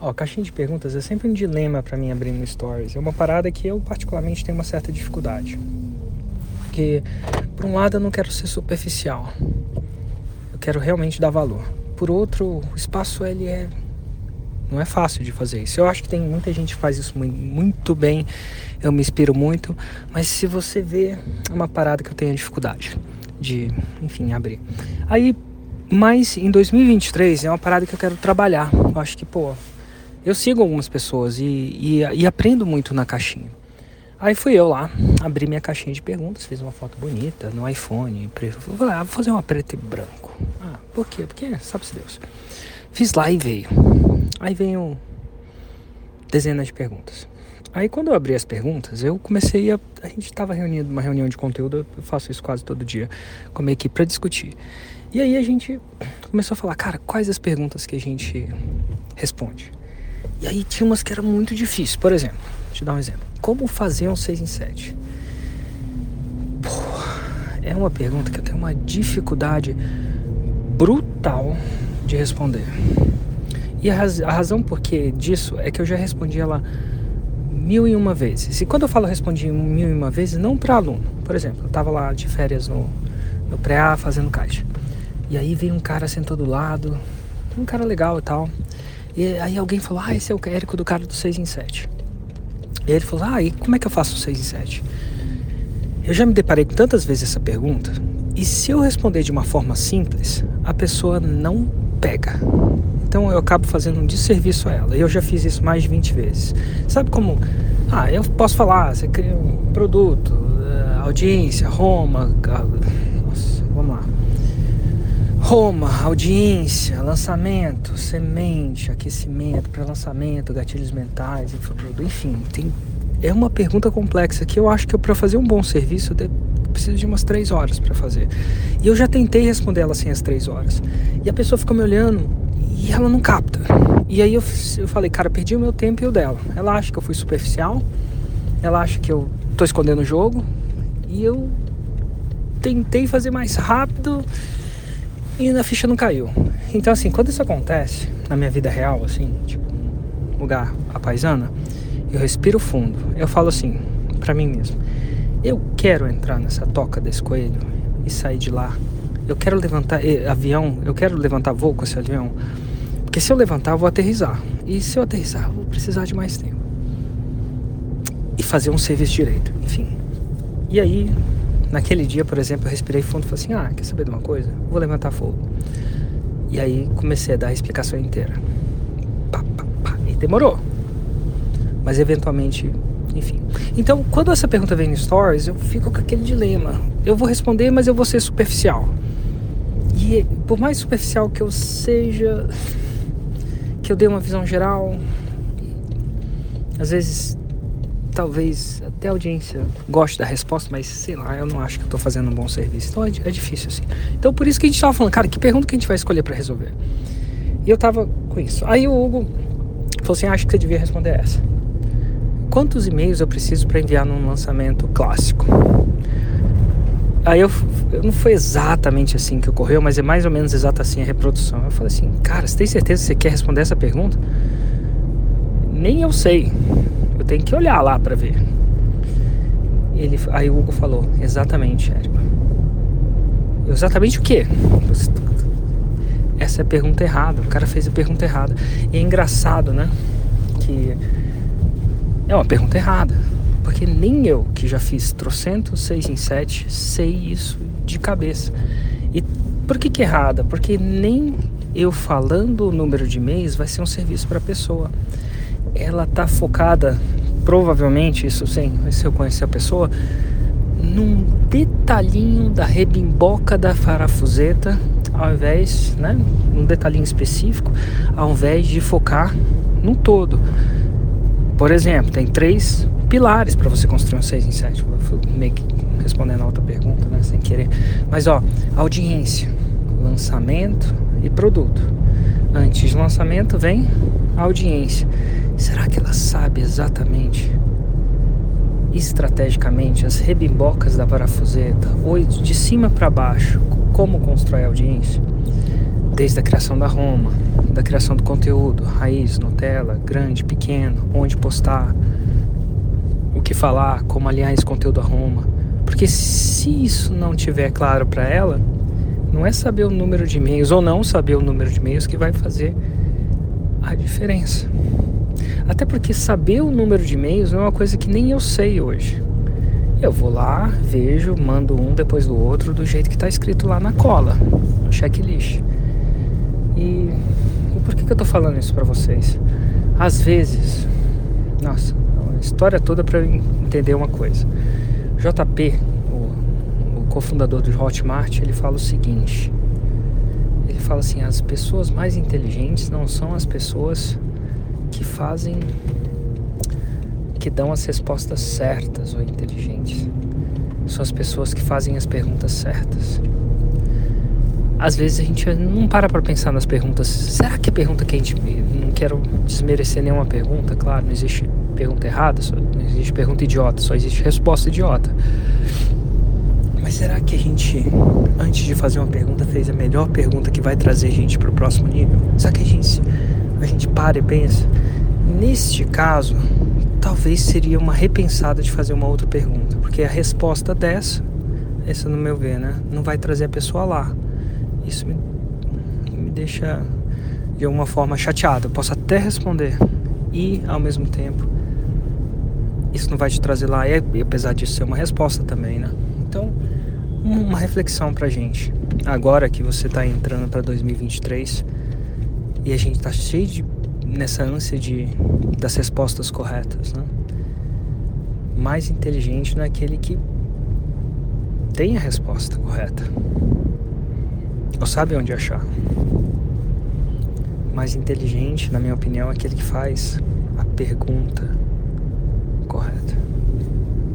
Ó, caixinha de perguntas é sempre um dilema para mim abrir no Stories. É uma parada que eu particularmente tenho uma certa dificuldade. Porque, por um lado, eu não quero ser superficial. Eu quero realmente dar valor. Por outro, o espaço ele é não é fácil de fazer isso. Eu acho que tem muita gente que faz isso muito bem. Eu me inspiro muito, mas se você vê, é uma parada que eu tenho dificuldade de, enfim, abrir. Aí, mas em 2023 é uma parada que eu quero trabalhar. Eu acho que, pô, eu sigo algumas pessoas e, e, e aprendo muito na caixinha. Aí fui eu lá, abri minha caixinha de perguntas, fiz uma foto bonita no iPhone. Falei, ah, vou fazer uma preto e branco. Ah, por quê? Porque sabe-se Deus. Fiz lá e veio. Aí veio dezenas de perguntas. Aí quando eu abri as perguntas, eu comecei a. A gente estava reunindo uma reunião de conteúdo, eu faço isso quase todo dia com a minha equipe para discutir. E aí a gente começou a falar, cara, quais as perguntas que a gente responde? E aí tinha umas que eram muito difíceis. Por exemplo, deixa eu dar um exemplo. Como fazer um 6 em 7? é uma pergunta que eu tenho uma dificuldade brutal de responder. E a, raz a razão por que disso é que eu já respondi ela mil e uma vezes. E quando eu falo respondi mil e uma vezes, não para aluno. Por exemplo, eu estava lá de férias no, no pré-A fazendo caixa. E aí veio um cara sentou do lado, um cara legal e tal. E aí alguém falou, ah, esse é o Érico do cara do 6 em 7. E ele falou, ah, e como é que eu faço o 6 em 7? Eu já me deparei com tantas vezes essa pergunta, e se eu responder de uma forma simples, a pessoa não pega. Então eu acabo fazendo um desserviço a ela. E eu já fiz isso mais de 20 vezes. Sabe como? Ah, eu posso falar, você cria um produto, eh, audiência, Roma. Roma, audiência, lançamento, semente, aquecimento, pré-lançamento, gatilhos mentais, enfim, tem, é uma pergunta complexa que eu acho que para fazer um bom serviço eu preciso de umas três horas para fazer. E eu já tentei responder ela sem as três horas. E a pessoa ficou me olhando e ela não capta. E aí eu, eu falei, cara, perdi o meu tempo e o dela. Ela acha que eu fui superficial, ela acha que eu tô escondendo o jogo, e eu tentei fazer mais rápido e a ficha não caiu. Então, assim, quando isso acontece na minha vida real, assim, tipo, lugar a paisana, eu respiro fundo. Eu falo assim, para mim mesmo: eu quero entrar nessa toca desse coelho e sair de lá. Eu quero levantar eh, avião, eu quero levantar voo com esse avião. Porque se eu levantar, eu vou aterrizar. E se eu aterrizar, eu vou precisar de mais tempo. E fazer um serviço direito, enfim. E aí, Naquele dia, por exemplo, eu respirei fundo e falei assim: Ah, quer saber de uma coisa? Vou levantar fogo. E aí comecei a dar a explicação inteira. Pá, pá, pá. E demorou. Mas eventualmente, enfim. Então, quando essa pergunta vem no Stories, eu fico com aquele dilema. Eu vou responder, mas eu vou ser superficial. E por mais superficial que eu seja, que eu dê uma visão geral, às vezes talvez até a audiência goste da resposta, mas sei lá, eu não acho que eu tô fazendo um bom serviço. Então é, é difícil assim. Então por isso que a gente tava falando, cara, que pergunta que a gente vai escolher para resolver? E eu tava com isso. Aí o Hugo falou assim: acho que você devia responder essa. Quantos e-mails eu preciso para enviar num lançamento clássico? Aí eu, não foi exatamente assim que ocorreu, mas é mais ou menos exata assim a reprodução. Eu falei assim, cara, você tem certeza que você quer responder essa pergunta? Nem eu sei tenho que olhar lá para ver. Ele, aí o Hugo falou, exatamente, Érico. Exatamente o quê? Essa é a pergunta errada. O cara fez a pergunta errada. E é engraçado, né? Que é uma pergunta errada. Porque nem eu, que já fiz trocentos seis em sete, sei isso de cabeça. E por que, que é errada? Porque nem eu falando o número de e-mails vai ser um serviço para a pessoa. Ela tá focada provavelmente, isso sim, se eu conhecer a pessoa, num detalhinho da rebimboca da farafuseta, ao invés, né, num detalhinho específico, ao invés de focar no todo. Por exemplo, tem três pilares para você construir um 6 em 7. Meio que respondendo a outra pergunta, né, sem querer. Mas ó, audiência, lançamento e produto. Antes do lançamento vem audiência. Será que ela sabe exatamente, estrategicamente, as rebimbocas da parafuseta, ou de cima para baixo, como constrói a audiência? desde a criação da Roma, da criação do conteúdo, raiz, Nutella, grande, pequeno, onde postar, o que falar, como alinhar esse conteúdo a Roma. Porque se isso não tiver claro para ela, não é saber o número de e-mails ou não saber o número de e-mails que vai fazer a diferença. Até porque saber o número de e-mails não é uma coisa que nem eu sei hoje. Eu vou lá, vejo, mando um depois do outro do jeito que está escrito lá na cola, no checklist. E, e por que, que eu estou falando isso para vocês? Às vezes, nossa, a história toda para entender uma coisa. JP, o, o cofundador do Hotmart, ele fala o seguinte: ele fala assim, as pessoas mais inteligentes não são as pessoas que fazem que dão as respostas certas ou inteligentes. São as pessoas que fazem as perguntas certas. Às vezes a gente não para para pensar nas perguntas. Será que a pergunta que a gente. Não quero desmerecer nenhuma pergunta, claro, não existe pergunta errada, só, não existe pergunta idiota, só existe resposta idiota. Mas será que a gente, antes de fazer uma pergunta, fez a melhor pergunta que vai trazer a gente para o próximo nível? Será que a gente, a gente para e pensa? Neste caso, talvez seria uma repensada de fazer uma outra pergunta, porque a resposta dessa, essa no meu ver, né, não vai trazer a pessoa lá. Isso me, me deixa de alguma forma chateado. Eu posso até responder e ao mesmo tempo isso não vai te trazer lá, e, apesar disso ser uma resposta também, né? Então, uma reflexão pra gente. Agora que você tá entrando para 2023 e a gente tá cheio de nessa ânsia de, das respostas corretas. Né? Mais inteligente não é aquele que tem a resposta correta ou sabe onde achar. Mais inteligente, na minha opinião, é aquele que faz a pergunta